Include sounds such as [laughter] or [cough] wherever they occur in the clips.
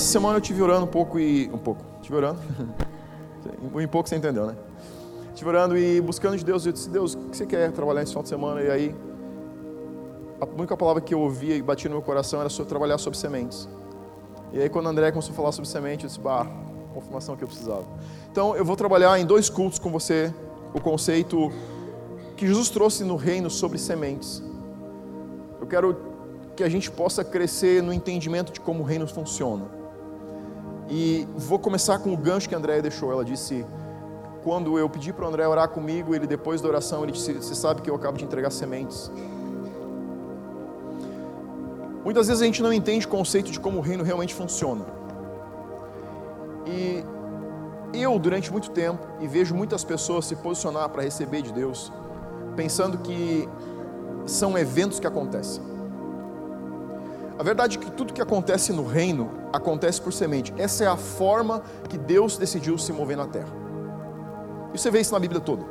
essa semana eu tive orando um pouco e. Um pouco. Tive orando. em [laughs] pouco você entendeu, né? Tive orando e buscando de Deus. Eu disse: Deus, o que você quer trabalhar nesse final de semana? E aí, a única palavra que eu ouvia e batia no meu coração era sobre trabalhar sobre sementes. E aí, quando o André começou a falar sobre semente, eu disse: Bah, confirmação que eu precisava. Então, eu vou trabalhar em dois cultos com você o conceito que Jesus trouxe no reino sobre sementes. Eu quero que a gente possa crescer no entendimento de como o reino funciona. E vou começar com o gancho que a Andréia deixou. Ela disse: quando eu pedi para o André orar comigo, ele depois da oração, ele disse: Você sabe que eu acabo de entregar sementes. Muitas vezes a gente não entende o conceito de como o reino realmente funciona. E eu, durante muito tempo, e vejo muitas pessoas se posicionar para receber de Deus, pensando que são eventos que acontecem. A verdade é que tudo que acontece no reino acontece por semente. Essa é a forma que Deus decidiu se mover na terra. E você vê isso na Bíblia toda.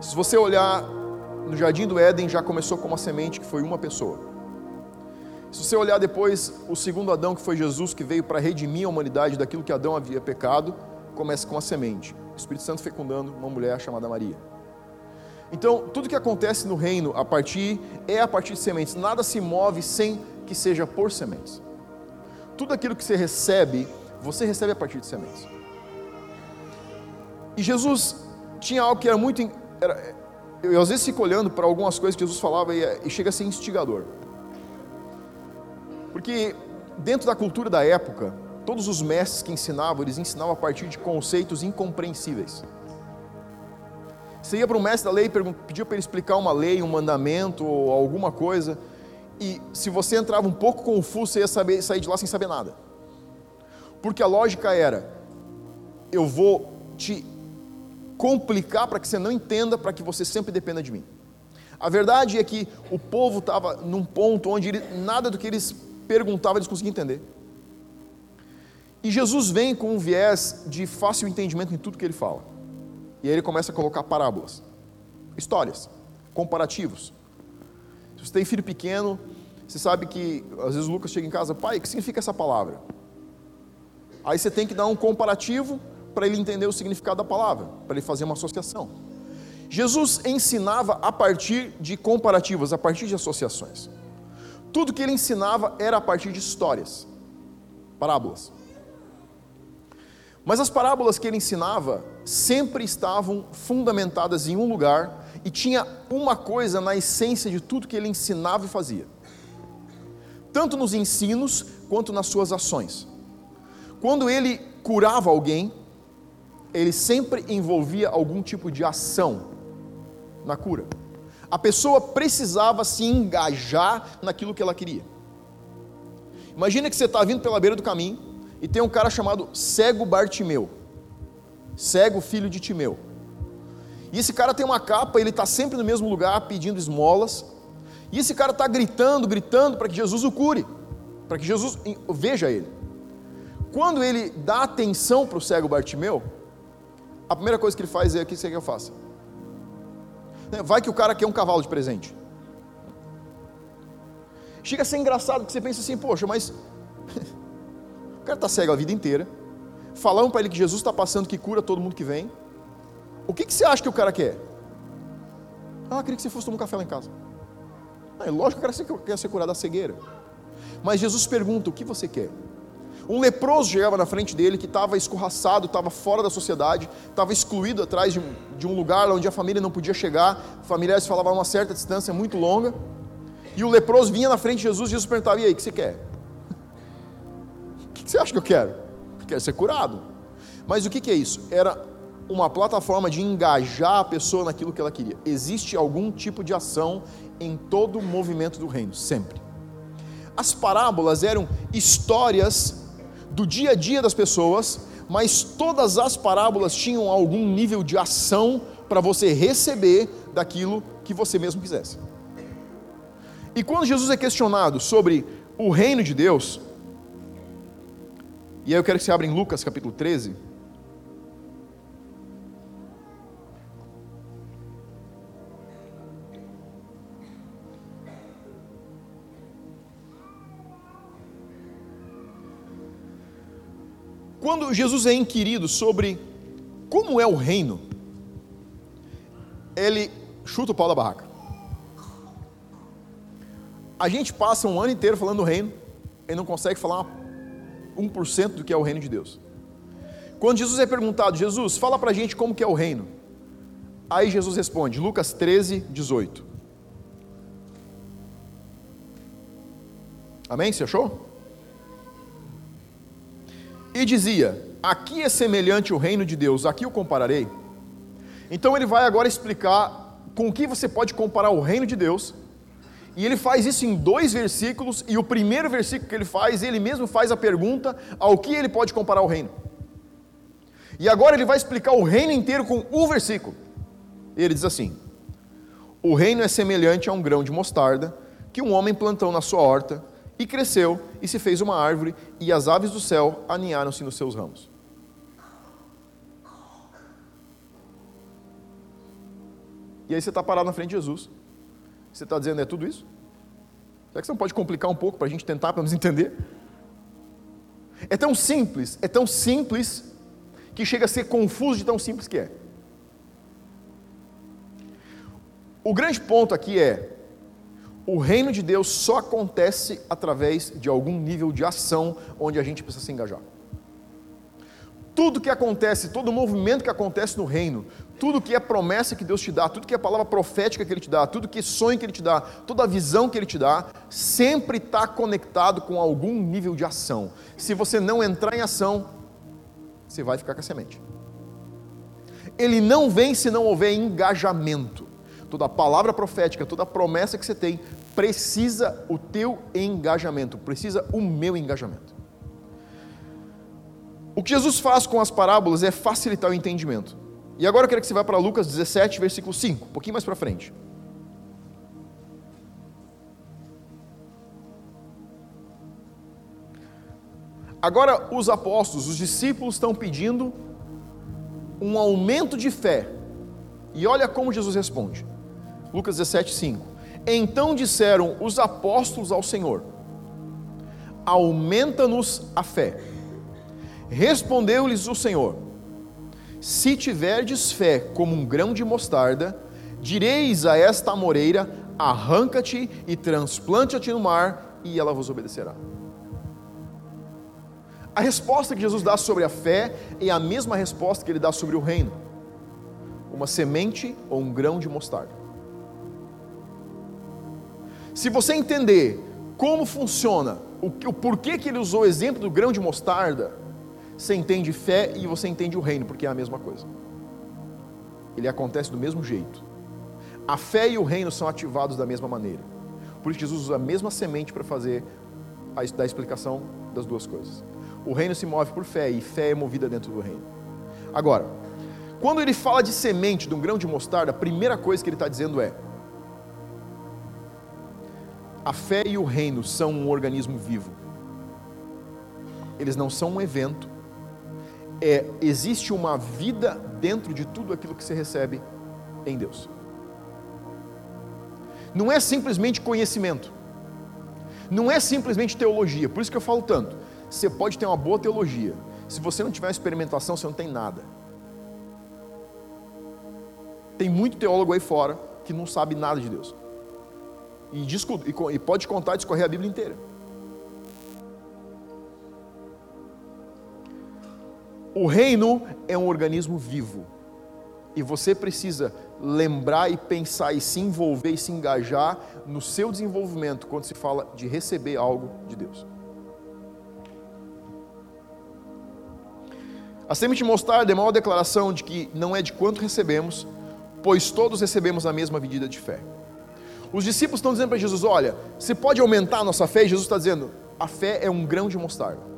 Se você olhar no jardim do Éden, já começou com uma semente que foi uma pessoa. Se você olhar depois o segundo Adão, que foi Jesus, que veio para redimir a humanidade daquilo que Adão havia pecado, começa com a semente. O Espírito Santo fecundando uma mulher chamada Maria. Então, tudo que acontece no reino a partir é a partir de sementes. Nada se move sem que seja por sementes. Tudo aquilo que você recebe, você recebe a partir de sementes. E Jesus tinha algo que era muito. Era, eu às vezes fico olhando para algumas coisas que Jesus falava e, e chega a ser instigador. Porque dentro da cultura da época, todos os mestres que ensinavam, eles ensinavam a partir de conceitos incompreensíveis. Você ia para um mestre da lei e pedia para ele explicar uma lei, um mandamento ou alguma coisa, e se você entrava um pouco confuso, você ia saber, sair de lá sem saber nada. Porque a lógica era: eu vou te complicar para que você não entenda, para que você sempre dependa de mim. A verdade é que o povo estava num ponto onde ele, nada do que eles perguntavam eles conseguiam entender. E Jesus vem com um viés de fácil entendimento em tudo que ele fala. E aí ele começa a colocar parábolas, histórias, comparativos. Se você tem filho pequeno, você sabe que às vezes o Lucas chega em casa, pai, o que significa essa palavra? Aí você tem que dar um comparativo para ele entender o significado da palavra, para ele fazer uma associação. Jesus ensinava a partir de comparativos, a partir de associações. Tudo que ele ensinava era a partir de histórias, parábolas. Mas as parábolas que ele ensinava sempre estavam fundamentadas em um lugar e tinha uma coisa na essência de tudo que ele ensinava e fazia, tanto nos ensinos quanto nas suas ações. Quando ele curava alguém, ele sempre envolvia algum tipo de ação na cura. A pessoa precisava se engajar naquilo que ela queria. Imagina que você está vindo pela beira do caminho e tem um cara chamado Cego Bartimeu, cego filho de Timeu. E esse cara tem uma capa, ele está sempre no mesmo lugar pedindo esmolas. E esse cara está gritando, gritando para que Jesus o cure, para que Jesus veja ele. Quando ele dá atenção para o cego Bartimeu, a primeira coisa que ele faz é: o que você quer que eu faça? Né, vai que o cara quer um cavalo de presente. Chega a ser engraçado, porque você pensa assim: poxa, mas o cara está cego a vida inteira. Falamos para ele que Jesus está passando, que cura todo mundo que vem. O que, que você acha que o cara quer? Ah, queria que você fosse tomar um café lá em casa. Ah, é lógico que o cara quer ser curado da cegueira. Mas Jesus pergunta: o que você quer? Um leproso chegava na frente dele que estava escorraçado, estava fora da sociedade, estava excluído atrás de um, de um, lugar onde a família não podia chegar, familiares falavam a uma certa distância muito longa. E o leproso vinha na frente de Jesus e Jesus perguntava: E aí, o que você quer? Você acha que eu quero? Quero ser curado. Mas o que, que é isso? Era uma plataforma de engajar a pessoa naquilo que ela queria. Existe algum tipo de ação em todo o movimento do reino, sempre. As parábolas eram histórias do dia a dia das pessoas, mas todas as parábolas tinham algum nível de ação para você receber daquilo que você mesmo quisesse. E quando Jesus é questionado sobre o reino de Deus, e aí eu quero que você abra em Lucas capítulo 13. Quando Jesus é inquirido sobre como é o reino, ele chuta o pau da barraca. A gente passa um ano inteiro falando do reino e não consegue falar 1% do que é o reino de Deus. Quando Jesus é perguntado, Jesus, fala pra gente como que é o reino. Aí Jesus responde, Lucas 13, 18. Amém? Você achou? E dizia: Aqui é semelhante o reino de Deus, aqui eu compararei. Então ele vai agora explicar com o que você pode comparar o reino de Deus. E ele faz isso em dois versículos, e o primeiro versículo que ele faz, ele mesmo faz a pergunta ao que ele pode comparar o reino. E agora ele vai explicar o reino inteiro com o versículo. Ele diz assim: O reino é semelhante a um grão de mostarda que um homem plantou na sua horta e cresceu e se fez uma árvore, e as aves do céu aninharam-se nos seus ramos. E aí você está parado na frente de Jesus. Você está dizendo, é tudo isso? Será que você não pode complicar um pouco para a gente tentar, para nos entender? É tão simples, é tão simples que chega a ser confuso de tão simples que é. O grande ponto aqui é: o reino de Deus só acontece através de algum nível de ação onde a gente precisa se engajar. Tudo que acontece, todo movimento que acontece no reino, tudo que é promessa que Deus te dá, tudo que é palavra profética que Ele te dá, tudo que é sonho que Ele te dá, toda a visão que Ele te dá, sempre está conectado com algum nível de ação. Se você não entrar em ação, você vai ficar com a semente. Ele não vem se não houver engajamento. Toda palavra profética, toda promessa que você tem, precisa o teu engajamento, precisa o meu engajamento. O que Jesus faz com as parábolas é facilitar o entendimento. E agora eu quero que você vá para Lucas 17, versículo 5, um pouquinho mais para frente. Agora, os apóstolos, os discípulos estão pedindo um aumento de fé. E olha como Jesus responde. Lucas 17, 5. Então disseram os apóstolos ao Senhor: Aumenta-nos a fé. Respondeu-lhes o Senhor: Se tiverdes fé como um grão de mostarda, direis a esta amoreira: Arranca-te e transplante-te no mar, e ela vos obedecerá. A resposta que Jesus dá sobre a fé é a mesma resposta que ele dá sobre o reino: uma semente ou um grão de mostarda. Se você entender como funciona, o, porquê que ele usou o exemplo do grão de mostarda, você entende fé e você entende o reino, porque é a mesma coisa. Ele acontece do mesmo jeito. A fé e o reino são ativados da mesma maneira. Por isso Jesus usa a mesma semente para fazer a, da explicação das duas coisas. O reino se move por fé e fé é movida dentro do reino. Agora, quando ele fala de semente, de um grão de mostarda, a primeira coisa que ele está dizendo é: a fé e o reino são um organismo vivo. Eles não são um evento. É, existe uma vida dentro de tudo aquilo que se recebe em Deus. Não é simplesmente conhecimento. Não é simplesmente teologia. Por isso que eu falo tanto. Você pode ter uma boa teologia. Se você não tiver experimentação, você não tem nada. Tem muito teólogo aí fora que não sabe nada de Deus. E, e pode contar e discorrer a Bíblia inteira. O reino é um organismo vivo. E você precisa lembrar e pensar e se envolver e se engajar no seu desenvolvimento quando se fala de receber algo de Deus. A semente de mostarda é uma declaração de que não é de quanto recebemos, pois todos recebemos a mesma medida de fé. Os discípulos estão dizendo para Jesus: Olha, você pode aumentar a nossa fé? Jesus está dizendo: A fé é um grão de mostarda.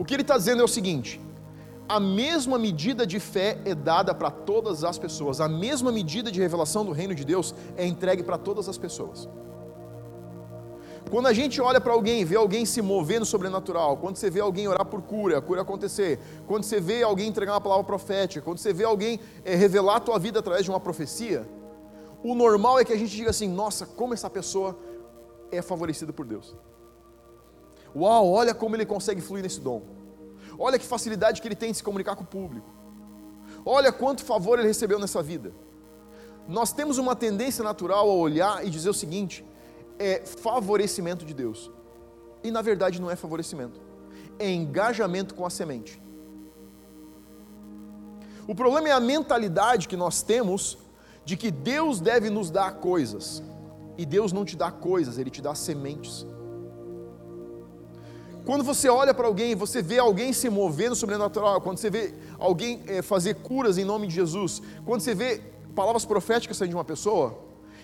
O que ele está dizendo é o seguinte: a mesma medida de fé é dada para todas as pessoas, a mesma medida de revelação do reino de Deus é entregue para todas as pessoas. Quando a gente olha para alguém, vê alguém se mover no sobrenatural, quando você vê alguém orar por cura, a cura acontecer, quando você vê alguém entregar uma palavra profética, quando você vê alguém é, revelar a tua vida através de uma profecia, o normal é que a gente diga assim: nossa, como essa pessoa é favorecida por Deus. Uau, olha como ele consegue fluir nesse dom. Olha que facilidade que ele tem de se comunicar com o público. Olha quanto favor ele recebeu nessa vida. Nós temos uma tendência natural a olhar e dizer o seguinte: é favorecimento de Deus. E na verdade não é favorecimento, é engajamento com a semente. O problema é a mentalidade que nós temos de que Deus deve nos dar coisas. E Deus não te dá coisas, Ele te dá sementes. Quando você olha para alguém, você vê alguém se mover no sobrenatural, quando você vê alguém é, fazer curas em nome de Jesus, quando você vê palavras proféticas saindo de uma pessoa,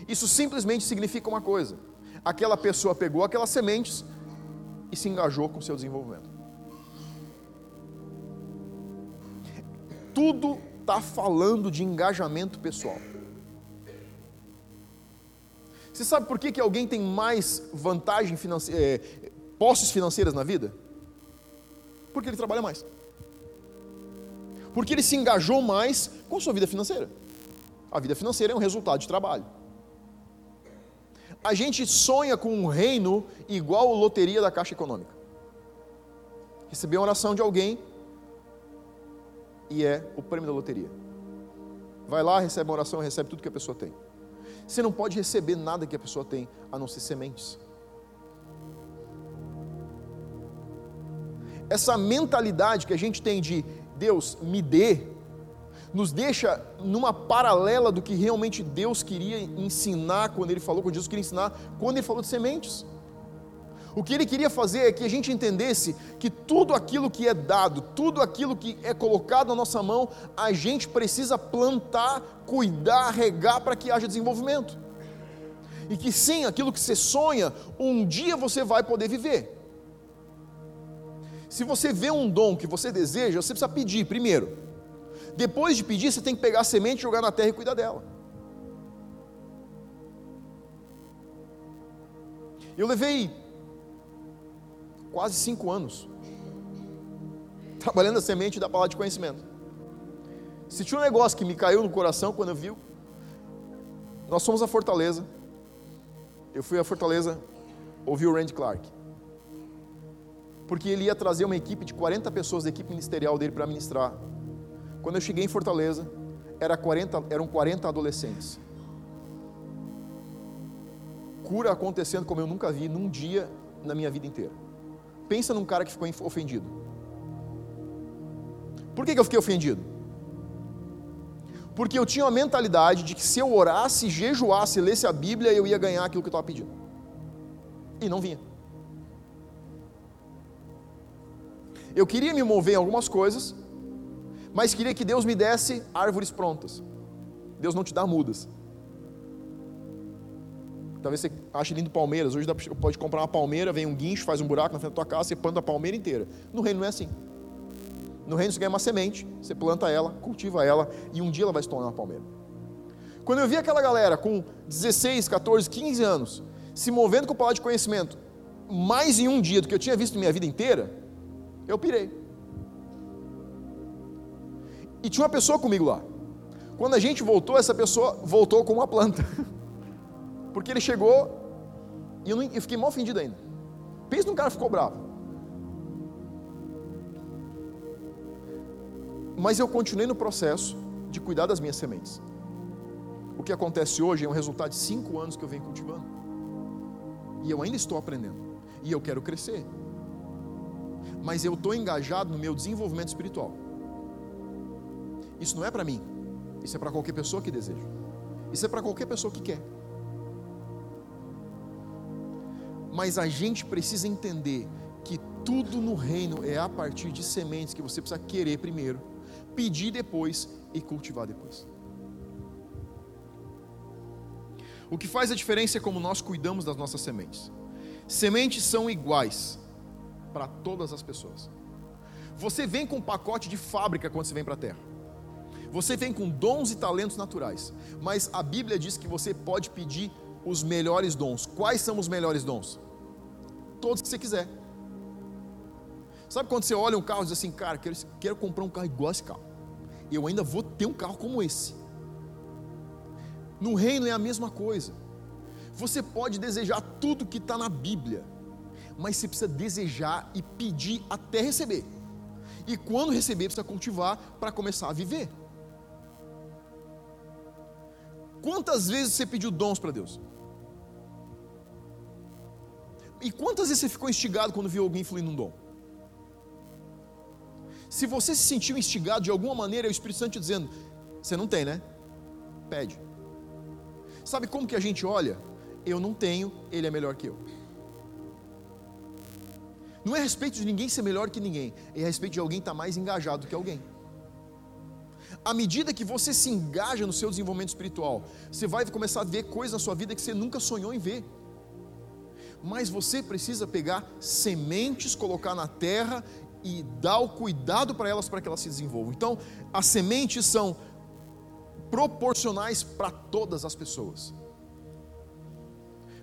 isso simplesmente significa uma coisa: aquela pessoa pegou aquelas sementes e se engajou com o seu desenvolvimento. Tudo está falando de engajamento pessoal. Você sabe por que, que alguém tem mais vantagem financeira, é, posses financeiras na vida? Porque ele trabalha mais. Porque ele se engajou mais com a sua vida financeira. A vida financeira é um resultado de trabalho. A gente sonha com um reino igual loteria da Caixa Econômica. Receber uma oração de alguém e é o prêmio da loteria. Vai lá, recebe uma oração, recebe tudo que a pessoa tem. Você não pode receber nada que a pessoa tem, a não ser sementes. Essa mentalidade que a gente tem de Deus me dê, nos deixa numa paralela do que realmente Deus queria ensinar quando Ele falou, quando Jesus queria ensinar, quando Ele falou de sementes. O que ele queria fazer é que a gente entendesse que tudo aquilo que é dado, tudo aquilo que é colocado na nossa mão, a gente precisa plantar, cuidar, regar para que haja desenvolvimento. E que sim, aquilo que você sonha, um dia você vai poder viver. Se você vê um dom que você deseja, você precisa pedir primeiro. Depois de pedir, você tem que pegar a semente, jogar na terra e cuidar dela. Eu levei quase cinco anos [laughs] trabalhando a semente da palavra de conhecimento. Se tinha um negócio que me caiu no coração quando eu vi, nós fomos a Fortaleza. Eu fui a Fortaleza ouvi o Randy Clark. Porque ele ia trazer uma equipe de 40 pessoas da equipe ministerial dele para ministrar. Quando eu cheguei em Fortaleza, era 40, eram 40 adolescentes. Cura acontecendo como eu nunca vi num dia na minha vida inteira. Pensa num cara que ficou ofendido. Por que, que eu fiquei ofendido? Porque eu tinha a mentalidade de que se eu orasse, jejuasse, lesse a Bíblia, eu ia ganhar aquilo que eu estava pedindo. E não vinha. Eu queria me mover em algumas coisas, mas queria que Deus me desse árvores prontas. Deus não te dá mudas. Talvez você ache lindo palmeiras. Hoje pode comprar uma palmeira, vem um guincho, faz um buraco na frente da tua casa, você planta a palmeira inteira. No reino não é assim. No reino você ganha uma semente, você planta ela, cultiva ela, e um dia ela vai se tornar uma palmeira. Quando eu vi aquela galera com 16, 14, 15 anos, se movendo com o palavra de conhecimento, mais em um dia do que eu tinha visto na minha vida inteira, eu pirei. E tinha uma pessoa comigo lá. Quando a gente voltou, essa pessoa voltou com uma planta. [laughs] Porque ele chegou e eu, não, eu fiquei mal ofendido ainda. Pensa num cara que ficou bravo. Mas eu continuei no processo de cuidar das minhas sementes. O que acontece hoje é um resultado de cinco anos que eu venho cultivando. E eu ainda estou aprendendo. E eu quero crescer. Mas eu estou engajado no meu desenvolvimento espiritual. Isso não é para mim. Isso é para qualquer pessoa que deseja. Isso é para qualquer pessoa que quer. Mas a gente precisa entender que tudo no reino é a partir de sementes que você precisa querer primeiro, pedir depois e cultivar depois. O que faz a diferença é como nós cuidamos das nossas sementes. Sementes são iguais para todas as pessoas. Você vem com um pacote de fábrica quando você vem para a terra. Você vem com dons e talentos naturais, mas a Bíblia diz que você pode pedir os melhores dons. Quais são os melhores dons? todos que você quiser. Sabe quando você olha um carro e diz assim, cara, quero, quero comprar um carro igual esse carro. Eu ainda vou ter um carro como esse. No reino é a mesma coisa. Você pode desejar tudo que está na Bíblia, mas você precisa desejar e pedir até receber. E quando receber, precisa cultivar para começar a viver. Quantas vezes você pediu dons para Deus? E quantas vezes você ficou instigado quando viu alguém fluindo um dom? Se você se sentiu instigado de alguma maneira, é o Espírito Santo te dizendo: você não tem, né? Pede. Sabe como que a gente olha? Eu não tenho, ele é melhor que eu. Não é a respeito de ninguém ser melhor que ninguém, é a respeito de alguém estar mais engajado que alguém. À medida que você se engaja no seu desenvolvimento espiritual, você vai começar a ver coisas na sua vida que você nunca sonhou em ver. Mas você precisa pegar sementes, colocar na terra e dar o cuidado para elas para que elas se desenvolvam. Então, as sementes são proporcionais para todas as pessoas.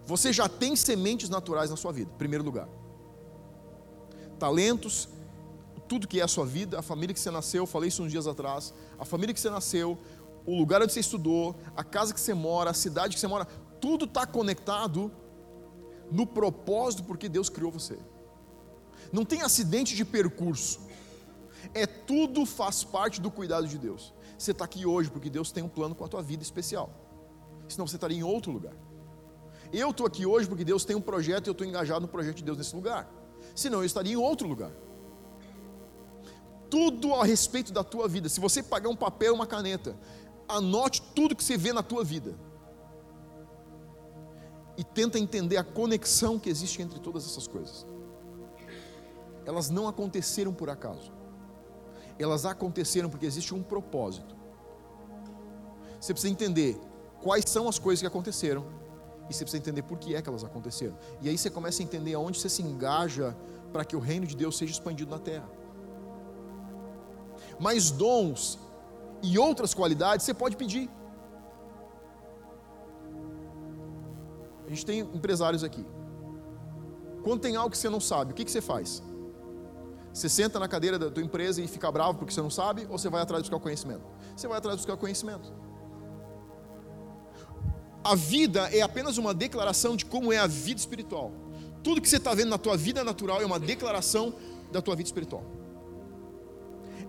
Você já tem sementes naturais na sua vida, em primeiro lugar. Talentos, tudo que é a sua vida, a família que você nasceu, falei isso uns dias atrás, a família que você nasceu, o lugar onde você estudou, a casa que você mora, a cidade que você mora, tudo está conectado no propósito porque Deus criou você. Não tem acidente de percurso. É tudo faz parte do cuidado de Deus. Você está aqui hoje porque Deus tem um plano com a tua vida especial. Senão você estaria em outro lugar. Eu estou aqui hoje porque Deus tem um projeto e eu estou engajado no projeto de Deus nesse lugar. Senão eu estaria em outro lugar. Tudo a respeito da tua vida. Se você pagar um papel e uma caneta, anote tudo que você vê na tua vida. E tenta entender a conexão que existe entre todas essas coisas. Elas não aconteceram por acaso elas aconteceram porque existe um propósito. Você precisa entender quais são as coisas que aconteceram e você precisa entender por que é que elas aconteceram. E aí você começa a entender aonde você se engaja para que o reino de Deus seja expandido na terra. Mas dons e outras qualidades você pode pedir. A gente tem empresários aqui. Quando tem algo que você não sabe, o que, que você faz? Você senta na cadeira da tua empresa e fica bravo porque você não sabe, ou você vai atrás de buscar conhecimento? Você vai atrás de buscar conhecimento. A vida é apenas uma declaração de como é a vida espiritual. Tudo que você está vendo na tua vida natural é uma declaração da tua vida espiritual.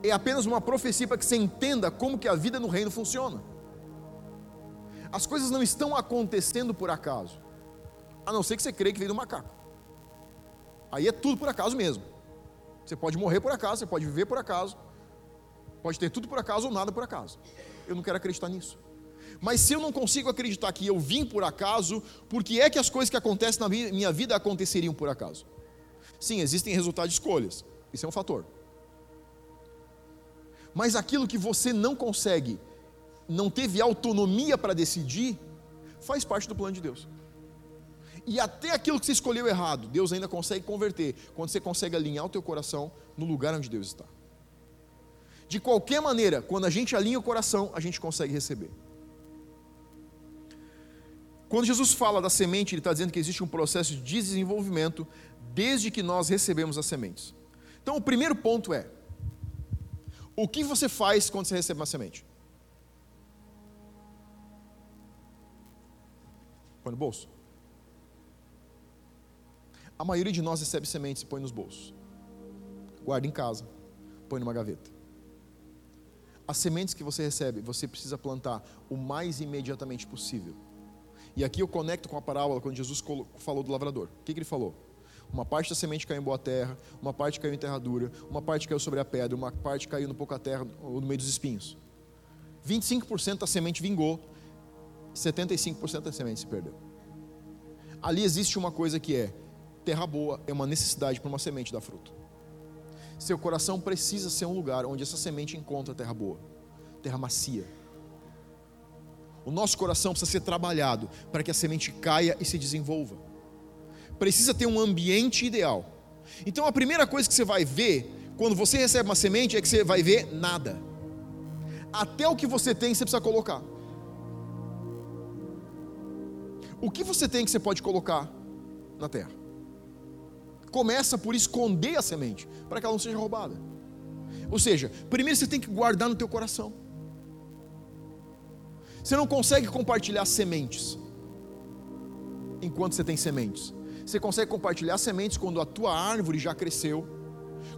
É apenas uma profecia para que você entenda como que a vida no reino funciona. As coisas não estão acontecendo por acaso. A não ser que você creia que veio do macaco. Aí é tudo por acaso mesmo. Você pode morrer por acaso, você pode viver por acaso, pode ter tudo por acaso ou nada por acaso. Eu não quero acreditar nisso. Mas se eu não consigo acreditar que eu vim por acaso, por que é que as coisas que acontecem na minha vida aconteceriam por acaso? Sim, existem resultados de escolhas, isso é um fator. Mas aquilo que você não consegue, não teve autonomia para decidir, faz parte do plano de Deus. E até aquilo que você escolheu errado, Deus ainda consegue converter, quando você consegue alinhar o teu coração no lugar onde Deus está. De qualquer maneira, quando a gente alinha o coração, a gente consegue receber. Quando Jesus fala da semente, ele está dizendo que existe um processo de desenvolvimento desde que nós recebemos as sementes. Então, o primeiro ponto é: o que você faz quando você recebe uma semente? Põe no bolso. A maioria de nós recebe sementes e põe nos bolsos. Guarda em casa, põe numa gaveta. As sementes que você recebe, você precisa plantar o mais imediatamente possível. E aqui eu conecto com a parábola quando Jesus falou do lavrador. O que, que ele falou? Uma parte da semente caiu em boa terra, uma parte caiu em terra dura, uma parte caiu sobre a pedra, uma parte caiu no pouca terra ou no meio dos espinhos. 25% da semente vingou, 75% da semente se perdeu. Ali existe uma coisa que é Terra boa é uma necessidade para uma semente dar fruto. Seu coração precisa ser um lugar onde essa semente encontra terra boa, terra macia. O nosso coração precisa ser trabalhado para que a semente caia e se desenvolva. Precisa ter um ambiente ideal. Então a primeira coisa que você vai ver quando você recebe uma semente é que você vai ver nada. Até o que você tem você precisa colocar. O que você tem que você pode colocar na terra? começa por esconder a semente, para que ela não seja roubada. Ou seja, primeiro você tem que guardar no teu coração. Você não consegue compartilhar sementes enquanto você tem sementes. Você consegue compartilhar sementes quando a tua árvore já cresceu,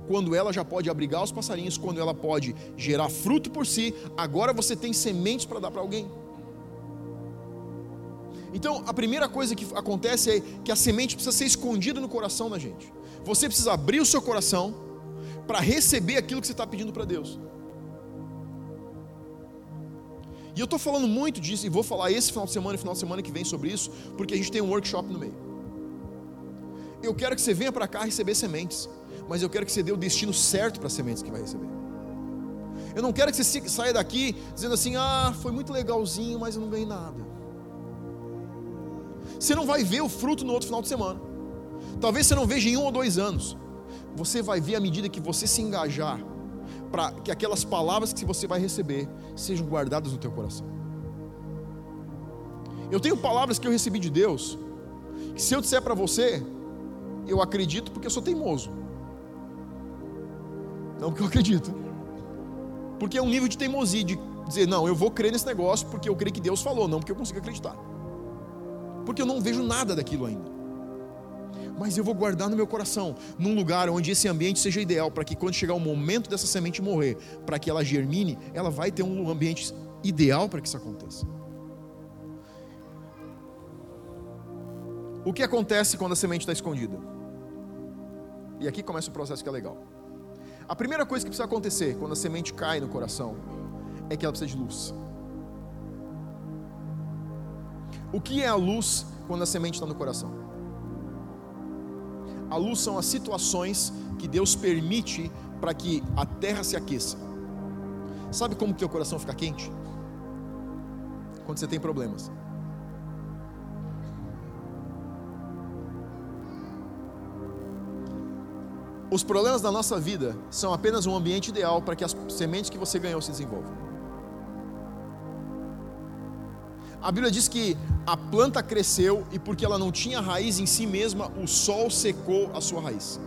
quando ela já pode abrigar os passarinhos, quando ela pode gerar fruto por si. Agora você tem sementes para dar para alguém. Então, a primeira coisa que acontece é que a semente precisa ser escondida no coração da gente. Você precisa abrir o seu coração para receber aquilo que você está pedindo para Deus. E eu estou falando muito disso e vou falar esse final de semana e final de semana que vem sobre isso, porque a gente tem um workshop no meio. Eu quero que você venha para cá receber sementes, mas eu quero que você dê o destino certo para as sementes que vai receber. Eu não quero que você saia daqui dizendo assim: ah, foi muito legalzinho, mas eu não ganhei nada. Você não vai ver o fruto no outro final de semana. Talvez você não veja em um ou dois anos. Você vai ver à medida que você se engajar para que aquelas palavras que você vai receber sejam guardadas no teu coração. Eu tenho palavras que eu recebi de Deus, que se eu disser para você, eu acredito porque eu sou teimoso. Não porque eu acredito. Porque é um nível de teimosia, de dizer, não, eu vou crer nesse negócio porque eu creio que Deus falou, não porque eu consigo acreditar. Porque eu não vejo nada daquilo ainda mas eu vou guardar no meu coração, num lugar onde esse ambiente seja ideal, para que quando chegar o momento dessa semente morrer, para que ela germine, ela vai ter um ambiente ideal para que isso aconteça. O que acontece quando a semente está escondida? E aqui começa o processo que é legal. A primeira coisa que precisa acontecer quando a semente cai no coração é que ela precisa de luz. O que é a luz quando a semente está no coração? A luz são as situações que Deus permite para que a terra se aqueça. Sabe como que o coração fica quente? Quando você tem problemas. Os problemas da nossa vida são apenas um ambiente ideal para que as sementes que você ganhou se desenvolvam. A Bíblia diz que a planta cresceu e porque ela não tinha raiz em si mesma, o sol secou a sua raiz.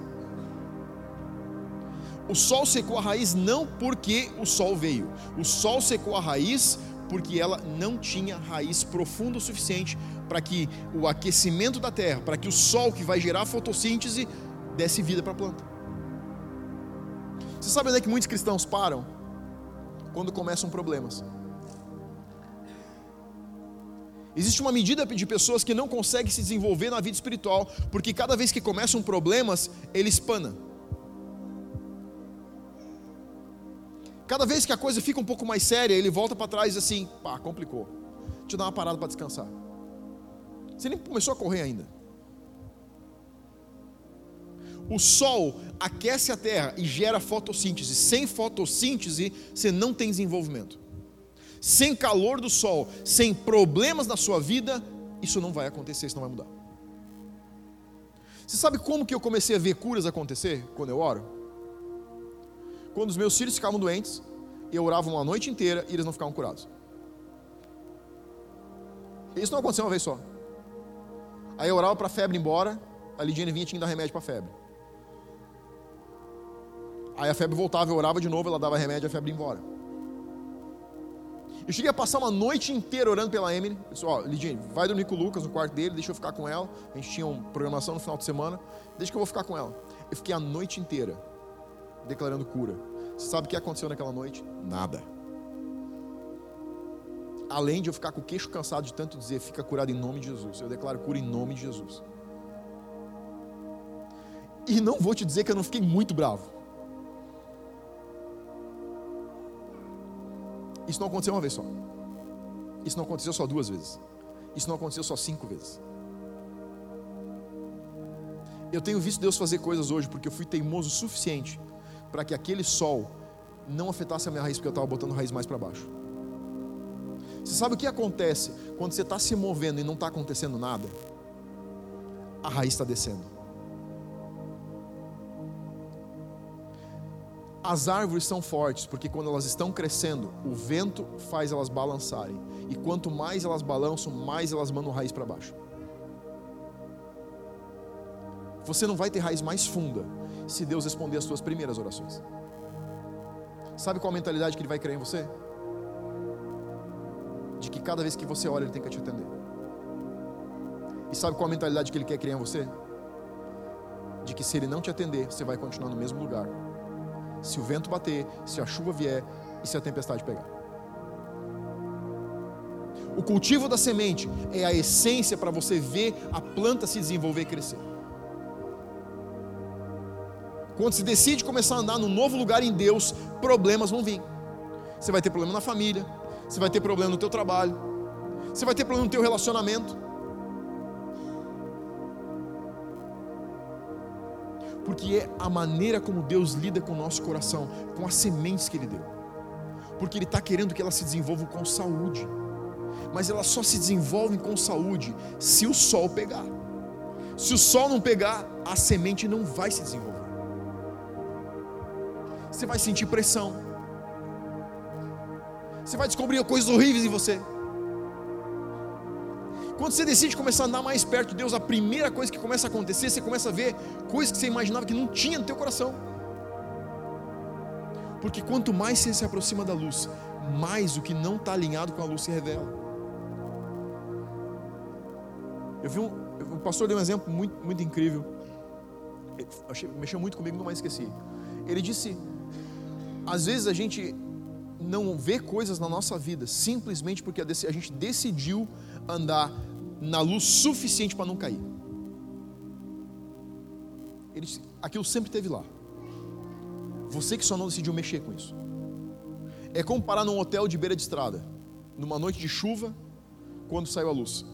O sol secou a raiz não porque o sol veio, o sol secou a raiz porque ela não tinha raiz profunda o suficiente para que o aquecimento da terra, para que o sol que vai gerar fotossíntese desse vida para a planta. Você sabe onde é que muitos cristãos param? Quando começam problemas. Existe uma medida de pessoas que não conseguem se desenvolver na vida espiritual, porque cada vez que começam problemas, ele espana. Cada vez que a coisa fica um pouco mais séria, ele volta para trás e assim: pá, complicou. Deixa eu dar uma parada para descansar. Você nem começou a correr ainda. O sol aquece a terra e gera fotossíntese. Sem fotossíntese, você não tem desenvolvimento sem calor do sol, sem problemas na sua vida, isso não vai acontecer, isso não vai mudar. Você sabe como que eu comecei a ver curas acontecer quando eu oro? Quando os meus filhos ficavam doentes, eu orava uma noite inteira e eles não ficavam curados. Isso não aconteceu uma vez só. Aí eu orava para a febre ir embora, a Lidiane vinha e tinha que dar remédio para a febre. Aí a febre voltava, eu orava de novo, ela dava remédio, a febre ia embora. Eu cheguei a passar uma noite inteira orando pela Emily. Eu disse, ó, Lidine, vai dormir com o Lucas no quarto dele, deixa eu ficar com ela. A gente tinha uma programação no final de semana, deixa que eu vou ficar com ela. Eu fiquei a noite inteira declarando cura. Você sabe o que aconteceu naquela noite? Nada. Além de eu ficar com o queixo cansado de tanto dizer, fica curado em nome de Jesus. Eu declaro cura em nome de Jesus. E não vou te dizer que eu não fiquei muito bravo. Isso não aconteceu uma vez só. Isso não aconteceu só duas vezes. Isso não aconteceu só cinco vezes. Eu tenho visto Deus fazer coisas hoje porque eu fui teimoso o suficiente para que aquele sol não afetasse a minha raiz, porque eu estava botando a raiz mais para baixo. Você sabe o que acontece quando você está se movendo e não está acontecendo nada? A raiz está descendo. As árvores são fortes porque quando elas estão crescendo, o vento faz elas balançarem. E quanto mais elas balançam, mais elas mandam raiz para baixo. Você não vai ter raiz mais funda se Deus responder as suas primeiras orações. Sabe qual a mentalidade que Ele vai criar em você? De que cada vez que você ora, Ele tem que te atender. E sabe qual a mentalidade que Ele quer criar em você? de que se ele não te atender, você vai continuar no mesmo lugar. Se o vento bater, se a chuva vier e se a tempestade pegar. O cultivo da semente é a essência para você ver a planta se desenvolver e crescer. Quando se decide começar a andar num novo lugar em Deus, problemas vão vir. Você vai ter problema na família, você vai ter problema no teu trabalho, você vai ter problema no teu relacionamento. Porque é a maneira como Deus lida com o nosso coração, com as sementes que Ele deu. Porque Ele está querendo que elas se desenvolvam com saúde. Mas elas só se desenvolvem com saúde se o sol pegar. Se o sol não pegar, a semente não vai se desenvolver. Você vai sentir pressão. Você vai descobrir coisas horríveis em você. Quando você decide começar a andar mais perto de Deus, a primeira coisa que começa a acontecer, você começa a ver coisas que você imaginava que não tinha no teu coração. Porque quanto mais você se aproxima da luz, mais o que não está alinhado com a luz se revela. Eu vi um, o pastor deu um exemplo muito, muito incrível. Achei, mexeu muito comigo, não mais esqueci. Ele disse: às vezes a gente não vê coisas na nossa vida simplesmente porque a gente decidiu andar na luz suficiente para não cair. Ele, aquilo sempre teve lá. Você que só não decidiu mexer com isso. É como parar num hotel de beira de estrada, numa noite de chuva, quando saiu a luz.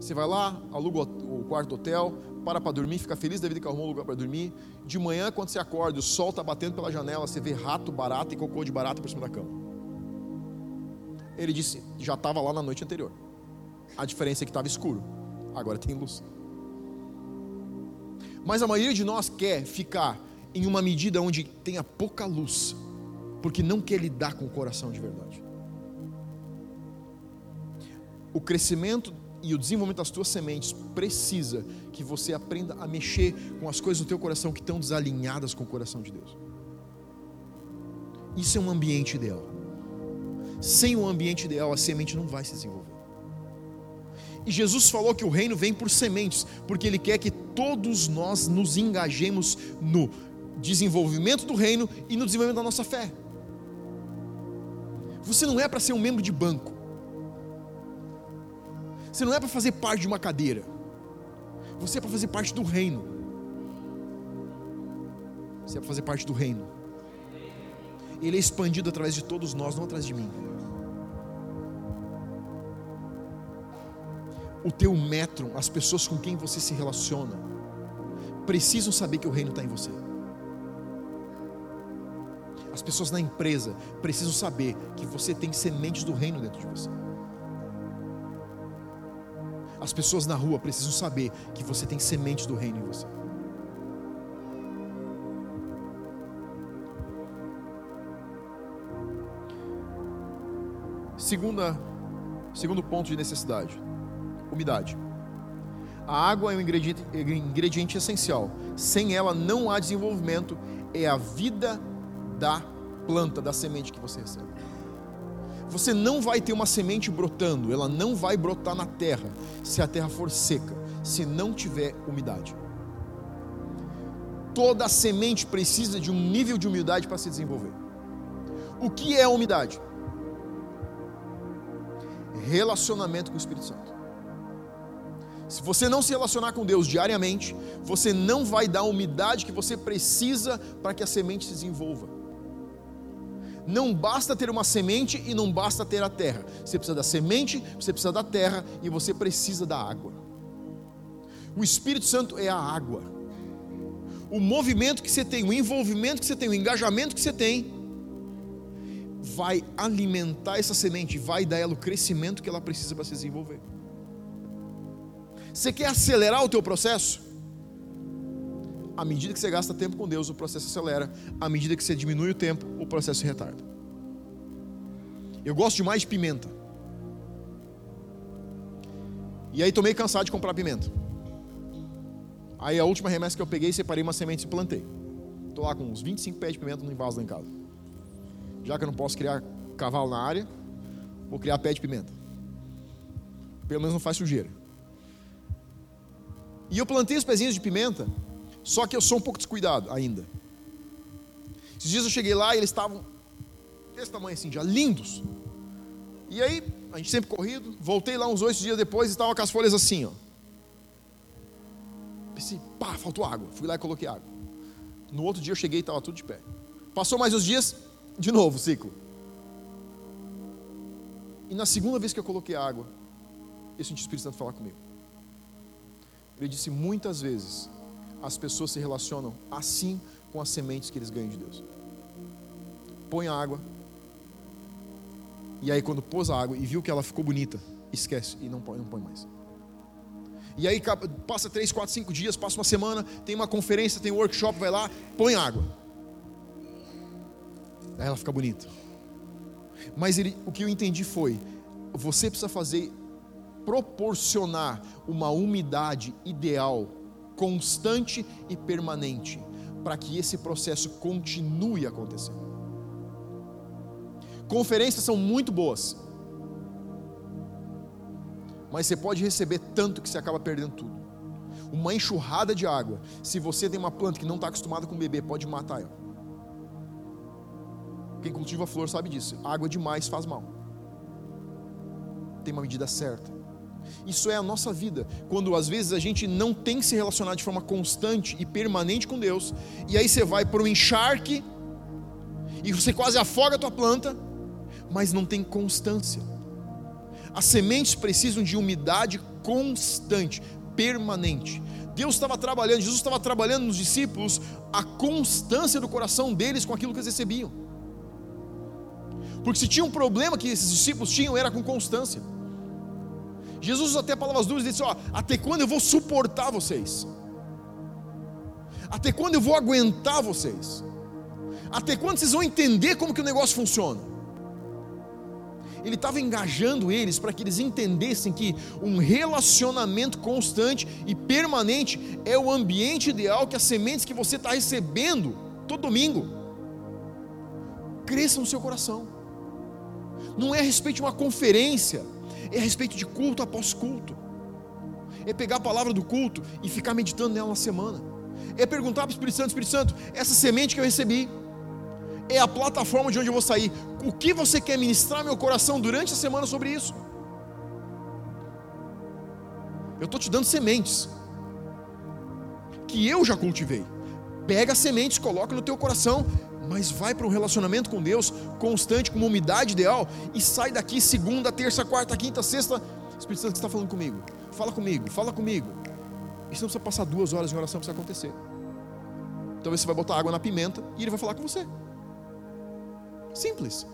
Você vai lá, aluga o quarto hotel, para para dormir, fica feliz da vida que arrumou um lugar para dormir. De manhã, quando você acorda, o sol está batendo pela janela, você vê rato, barata e cocô de barata por cima da cama. Ele disse, já estava lá na noite anterior. A diferença é que estava escuro, agora tem luz. Mas a maioria de nós quer ficar em uma medida onde tenha pouca luz, porque não quer lidar com o coração de verdade. O crescimento e o desenvolvimento das tuas sementes precisa que você aprenda a mexer com as coisas do teu coração que estão desalinhadas com o coração de Deus. Isso é um ambiente ideal. Sem um ambiente ideal, a semente não vai se desenvolver. E Jesus falou que o reino vem por sementes, porque Ele quer que todos nós nos engajemos no desenvolvimento do reino e no desenvolvimento da nossa fé. Você não é para ser um membro de banco. Você não é para fazer parte de uma cadeira. Você é para fazer parte do reino. Você é para fazer parte do reino. Ele é expandido através de todos nós, não atrás de mim. O teu metro, as pessoas com quem você se relaciona, precisam saber que o reino está em você. As pessoas na empresa precisam saber que você tem sementes do reino dentro de você. As pessoas na rua precisam saber que você tem sementes do reino em você. Segunda, segundo ponto de necessidade umidade. A água é um ingrediente, ingrediente essencial. Sem ela não há desenvolvimento. É a vida da planta, da semente que você recebe. Você não vai ter uma semente brotando, ela não vai brotar na terra se a terra for seca, se não tiver umidade. Toda semente precisa de um nível de umidade para se desenvolver. O que é a umidade? Relacionamento com o Espírito Santo. Se você não se relacionar com Deus diariamente, você não vai dar a umidade que você precisa para que a semente se desenvolva. Não basta ter uma semente e não basta ter a terra. Você precisa da semente, você precisa da terra e você precisa da água. O Espírito Santo é a água. O movimento que você tem, o envolvimento que você tem, o engajamento que você tem, vai alimentar essa semente, vai dar ela o crescimento que ela precisa para se desenvolver. Você quer acelerar o teu processo? À medida que você gasta tempo com Deus, o processo acelera. À medida que você diminui o tempo, o processo retarda. Eu gosto demais de pimenta. E aí tomei cansado de comprar pimenta. Aí a última remessa que eu peguei, separei uma semente e plantei. Estou lá com uns 25 pés de pimenta no vaso lá em casa. Já que eu não posso criar cavalo na área, vou criar pé de pimenta. Pelo menos não faz sujeira. E eu plantei os pezinhos de pimenta, Só que eu sou um pouco descuidado ainda. Esses dias eu cheguei lá e eles estavam desse tamanho assim, já lindos. E aí, a gente sempre corrido, voltei lá uns oito dias depois e estava com as folhas assim, ó. Pensei, pá, faltou água. Fui lá e coloquei água. No outro dia eu cheguei e estava tudo de pé. Passou mais uns dias, de novo, ciclo. E na segunda vez que eu coloquei água, eu senti o Espírito Santo falar comigo. Ele disse: muitas vezes as pessoas se relacionam assim com as sementes que eles ganham de Deus. Põe a água, e aí quando pôs a água e viu que ela ficou bonita, esquece e não põe, não põe mais. E aí passa três, quatro, cinco dias, passa uma semana, tem uma conferência, tem um workshop, vai lá, põe água. Aí ela fica bonita. Mas ele, o que eu entendi foi: você precisa fazer proporcionar uma umidade ideal, constante e permanente, para que esse processo continue acontecendo. Conferências são muito boas, mas você pode receber tanto que você acaba perdendo tudo. Uma enxurrada de água, se você tem uma planta que não está acostumada com beber, pode matar ela. Quem cultiva flor sabe disso. Água demais faz mal. Tem uma medida certa. Isso é a nossa vida. Quando às vezes a gente não tem se relacionado de forma constante e permanente com Deus, e aí você vai para o encharque e você quase afoga a tua planta, mas não tem constância. As sementes precisam de umidade constante, permanente. Deus estava trabalhando, Jesus estava trabalhando nos discípulos a constância do coração deles com aquilo que eles recebiam. Porque se tinha um problema que esses discípulos tinham, era com constância. Jesus até palavras duras disse: Ó, até quando eu vou suportar vocês? Até quando eu vou aguentar vocês? Até quando vocês vão entender como que o negócio funciona? Ele estava engajando eles para que eles entendessem que um relacionamento constante e permanente é o ambiente ideal que as sementes que você está recebendo todo domingo cresçam no seu coração. Não é a respeito de uma conferência, é a respeito de culto após culto. É pegar a palavra do culto e ficar meditando nela na semana. É perguntar para o Espírito Santo: Espírito Santo, essa semente que eu recebi, é a plataforma de onde eu vou sair. O que você quer ministrar meu coração durante a semana sobre isso? Eu estou te dando sementes que eu já cultivei. Pega as sementes, coloca no teu coração, mas vai para um relacionamento com Deus constante, com uma umidade ideal, e sai daqui segunda, terça, quarta, quinta, sexta. Espírito Santo, está falando comigo? Fala comigo, fala comigo. Isso não precisa passar duas horas de oração para isso acontecer. Talvez você vai botar água na pimenta e ele vai falar com você. Simples.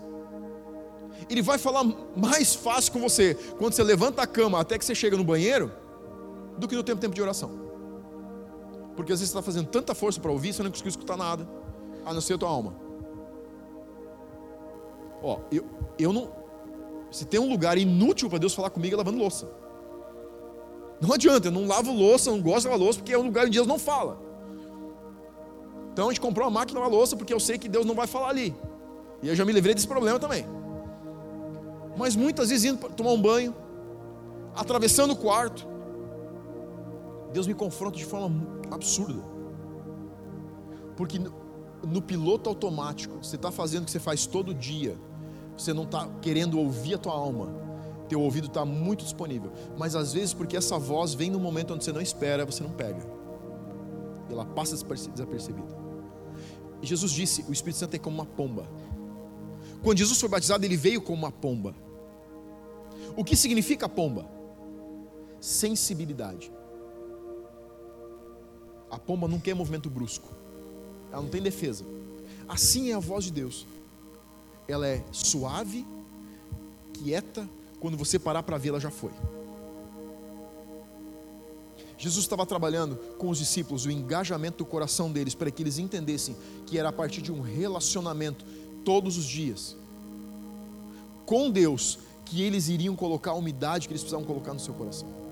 Ele vai falar mais fácil com você quando você levanta a cama até que você chega no banheiro do que no tempo, tempo de oração. Porque às vezes você está fazendo tanta força para ouvir, você não conseguiu escutar nada, a não ser a tua alma. Ó, eu, eu não. Se tem um lugar inútil para Deus falar comigo é lavando louça. Não adianta, eu não lavo louça, não gosto de lavar louça, porque é um lugar onde Deus não fala. Então a gente comprou uma máquina de lavar louça porque eu sei que Deus não vai falar ali. E eu já me livrei desse problema também. Mas muitas vezes indo tomar um banho, atravessando o quarto, Deus me confronta de forma absurda. Porque no, piloto automático, você está fazendo o que você faz todo dia, você não está querendo ouvir a tua alma, teu ouvido está muito disponível. Mas às vezes, porque essa voz vem no momento onde você não espera, você não pega. E ela passa desapercebida. E Jesus disse: o Espírito Santo é como uma pomba. Quando Jesus foi batizado, ele veio como uma pomba. O que significa pomba? Sensibilidade. A pomba não quer movimento brusco, ela não tem defesa. Assim é a voz de Deus. Ela é suave, quieta, quando você parar para ver, ela já foi. Jesus estava trabalhando com os discípulos o engajamento do coração deles para que eles entendessem que era a partir de um relacionamento todos os dias com Deus que eles iriam colocar a umidade que eles precisavam colocar no seu coração.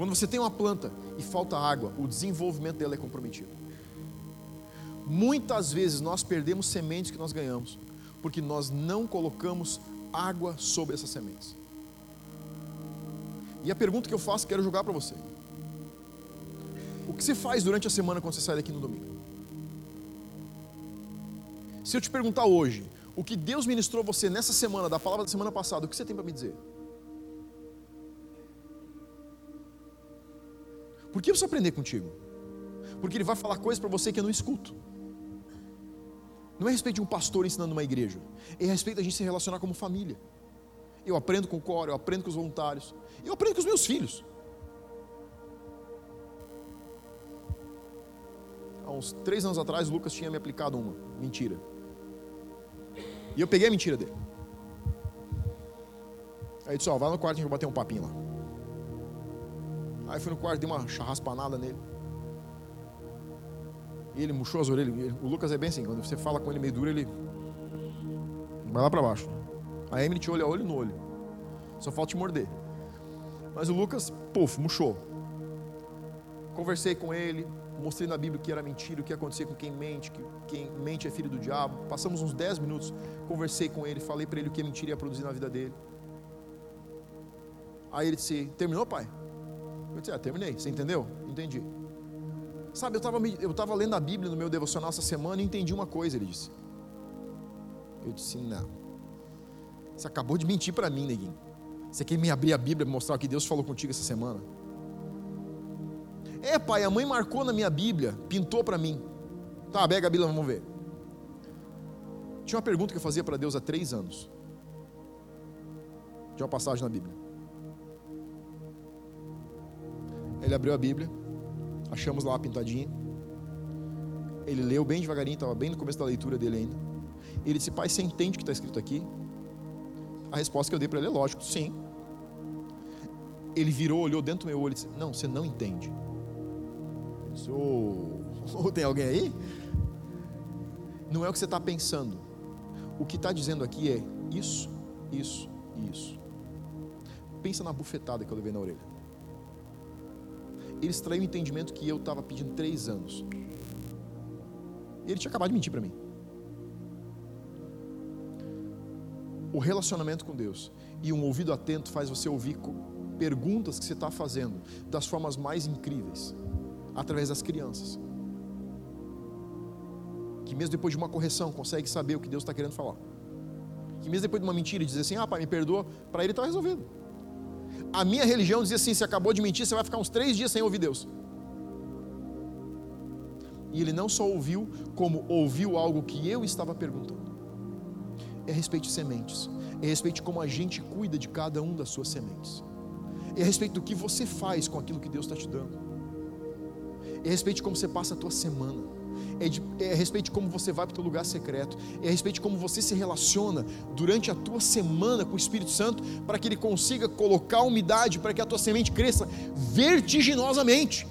Quando você tem uma planta e falta água, o desenvolvimento dela é comprometido. Muitas vezes nós perdemos sementes que nós ganhamos, porque nós não colocamos água sobre essas sementes. E a pergunta que eu faço, quero jogar para você. O que você faz durante a semana quando você sai daqui no domingo? Se eu te perguntar hoje, o que Deus ministrou você nessa semana, da palavra da semana passada, o que você tem para me dizer? Por que eu preciso aprender contigo? Porque ele vai falar coisas para você que eu não escuto. Não é a respeito de um pastor ensinando uma igreja, é a respeito da gente se relacionar como família. Eu aprendo com o coro, eu aprendo com os voluntários, eu aprendo com os meus filhos. Há uns três anos atrás, o Lucas tinha me aplicado uma mentira. E eu peguei a mentira dele. Aí disse: Ó, vai no quarto, a gente vai bater um papinho lá. Aí fui no quarto, dei uma charraspanada nele. E ele murchou as orelhas. O Lucas é bem assim, quando você fala com ele meio duro, ele vai lá para baixo. A Emily te olha olho no olho. Só falta te morder. Mas o Lucas, puf, murchou. Conversei com ele, mostrei na Bíblia que era mentira, o que ia acontecer com quem mente, que quem mente é filho do diabo. Passamos uns 10 minutos, conversei com ele, falei para ele o que a mentira ia produzir na vida dele. Aí ele disse: Terminou, pai? Eu disse: Ah, terminei. Você entendeu? Entendi. Sabe, eu estava eu lendo a Bíblia no meu devocional essa semana e entendi uma coisa, ele disse. Eu disse: Não. Você acabou de mentir para mim, neguinho. Você quer me abrir a Bíblia e mostrar o que Deus falou contigo essa semana? É, pai, a mãe marcou na minha Bíblia, pintou para mim. Tá, pega a Bíblia, vamos ver. Tinha uma pergunta que eu fazia para Deus há três anos. Tinha uma passagem na Bíblia. Ele abriu a Bíblia, achamos lá pintadinho. Ele leu bem devagarinho, estava bem no começo da leitura dele ainda. Ele disse: Pai, você entende o que está escrito aqui? A resposta que eu dei para ele é lógico, sim. Ele virou, olhou dentro do meu olho e disse: Não, você não entende. Eu disse, oh, [laughs] tem alguém aí? Não é o que você está pensando. O que está dizendo aqui é isso, isso e isso. Pensa na bufetada que eu levei na orelha. Ele extraiu o entendimento que eu estava pedindo três anos. Ele tinha acabado de mentir para mim. o relacionamento com Deus e um ouvido atento faz você ouvir perguntas que você está fazendo das formas mais incríveis, através das crianças. Que mesmo depois de uma correção consegue saber o que Deus está querendo falar. Que mesmo depois de uma mentira dizer assim, ah pai, me perdoa, para ele está resolvido. A minha religião dizia assim: se acabou de mentir, você vai ficar uns três dias sem ouvir Deus. E ele não só ouviu, como ouviu algo que eu estava perguntando. É a respeito de sementes, é a respeito de como a gente cuida de cada um das suas sementes, é a respeito do que você faz com aquilo que Deus está te dando, é a respeito de como você passa a tua semana, é, de, é a respeito de como você vai para o teu lugar secreto, é a respeito de como você se relaciona durante a tua semana com o Espírito Santo, para que ele consiga colocar umidade, para que a tua semente cresça vertiginosamente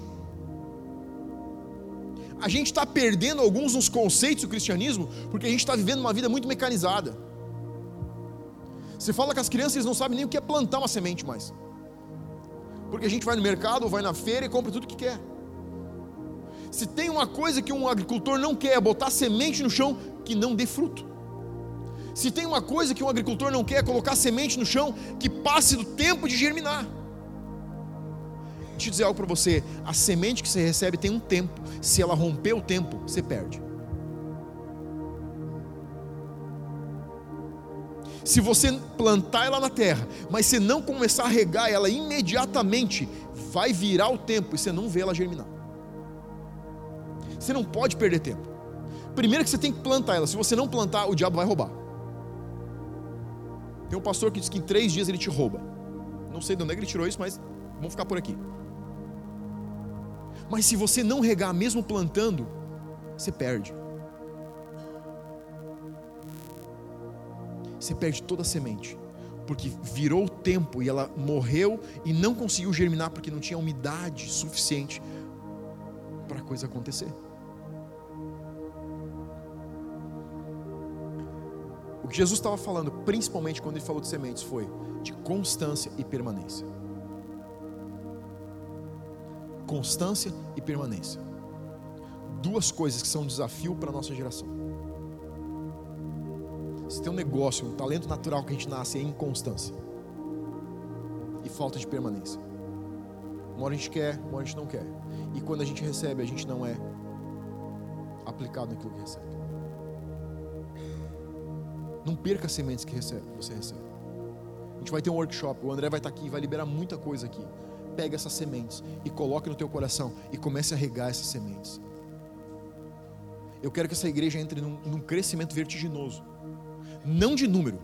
a gente está perdendo alguns dos conceitos do cristianismo porque a gente está vivendo uma vida muito mecanizada. Você fala com as crianças, eles não sabem nem o que é plantar uma semente mais. Porque a gente vai no mercado, vai na feira e compra tudo que quer. Se tem uma coisa que um agricultor não quer, é botar semente no chão que não dê fruto. Se tem uma coisa que um agricultor não quer, é colocar semente no chão que passe do tempo de germinar. Deixa eu dizer algo para você: a semente que você recebe tem um tempo. Se ela romper o tempo, você perde. Se você plantar ela na terra, mas você não começar a regar ela imediatamente, vai virar o tempo e você não vê ela germinar. Você não pode perder tempo. Primeiro que você tem que plantar ela. Se você não plantar, o diabo vai roubar. Tem um pastor que diz que em três dias ele te rouba. Não sei de onde é que ele tirou isso, mas vamos ficar por aqui. Mas se você não regar, mesmo plantando, você perde. Você perde toda a semente, porque virou o tempo e ela morreu e não conseguiu germinar porque não tinha umidade suficiente para a coisa acontecer. Que Jesus estava falando, principalmente quando ele falou de sementes, foi de constância e permanência constância e permanência. Duas coisas que são um desafio para a nossa geração. Se tem um negócio, um talento natural que a gente nasce é inconstância e falta de permanência. Uma hora a gente quer, uma hora a gente não quer. E quando a gente recebe, a gente não é aplicado naquilo que recebe. Não perca as sementes que você recebe. A gente vai ter um workshop, o André vai estar aqui e vai liberar muita coisa aqui. Pega essas sementes e coloque no teu coração e comece a regar essas sementes. Eu quero que essa igreja entre num, num crescimento vertiginoso. Não de número,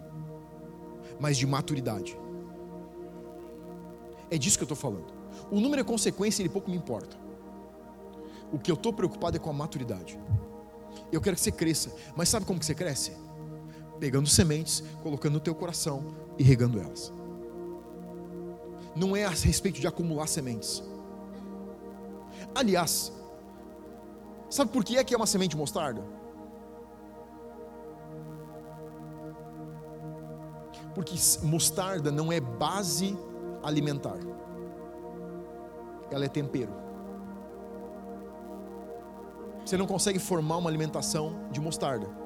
mas de maturidade. É disso que eu estou falando. O número é consequência, ele pouco me importa. O que eu estou preocupado é com a maturidade. Eu quero que você cresça, mas sabe como que você cresce? Pegando sementes, colocando no teu coração e regando elas. Não é a respeito de acumular sementes. Aliás, sabe por que é que é uma semente de mostarda? Porque mostarda não é base alimentar, ela é tempero. Você não consegue formar uma alimentação de mostarda.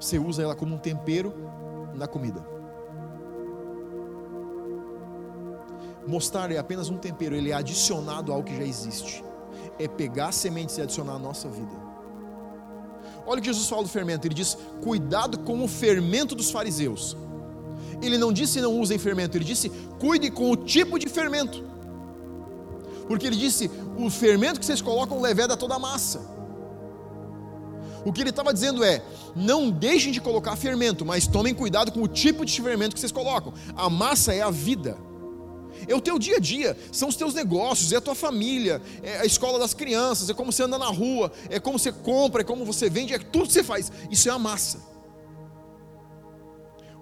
Você usa ela como um tempero na comida. Mostarda é apenas um tempero, ele é adicionado ao que já existe. É pegar sementes e adicionar à nossa vida. Olha o que Jesus fala do fermento. Ele diz: cuidado com o fermento dos fariseus. Ele não disse não usem fermento, ele disse cuide com o tipo de fermento. Porque ele disse: o fermento que vocês colocam leveda toda a massa. O que ele estava dizendo é: não deixem de colocar fermento, mas tomem cuidado com o tipo de fermento que vocês colocam. A massa é a vida é o teu dia a dia, são os teus negócios, é a tua família, é a escola das crianças, é como você anda na rua, é como você compra, é como você vende, é tudo que você faz. Isso é a massa.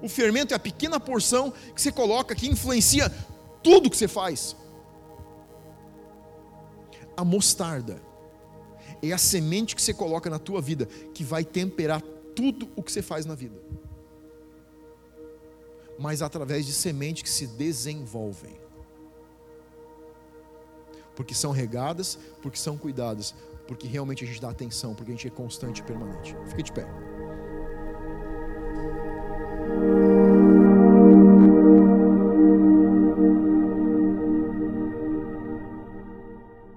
O fermento é a pequena porção que você coloca que influencia tudo que você faz. A mostarda é a semente que você coloca na tua vida que vai temperar tudo o que você faz na vida. Mas através de sementes que se desenvolvem porque são regadas, porque são cuidadas, porque realmente a gente dá atenção, porque a gente é constante e permanente. Fique de pé.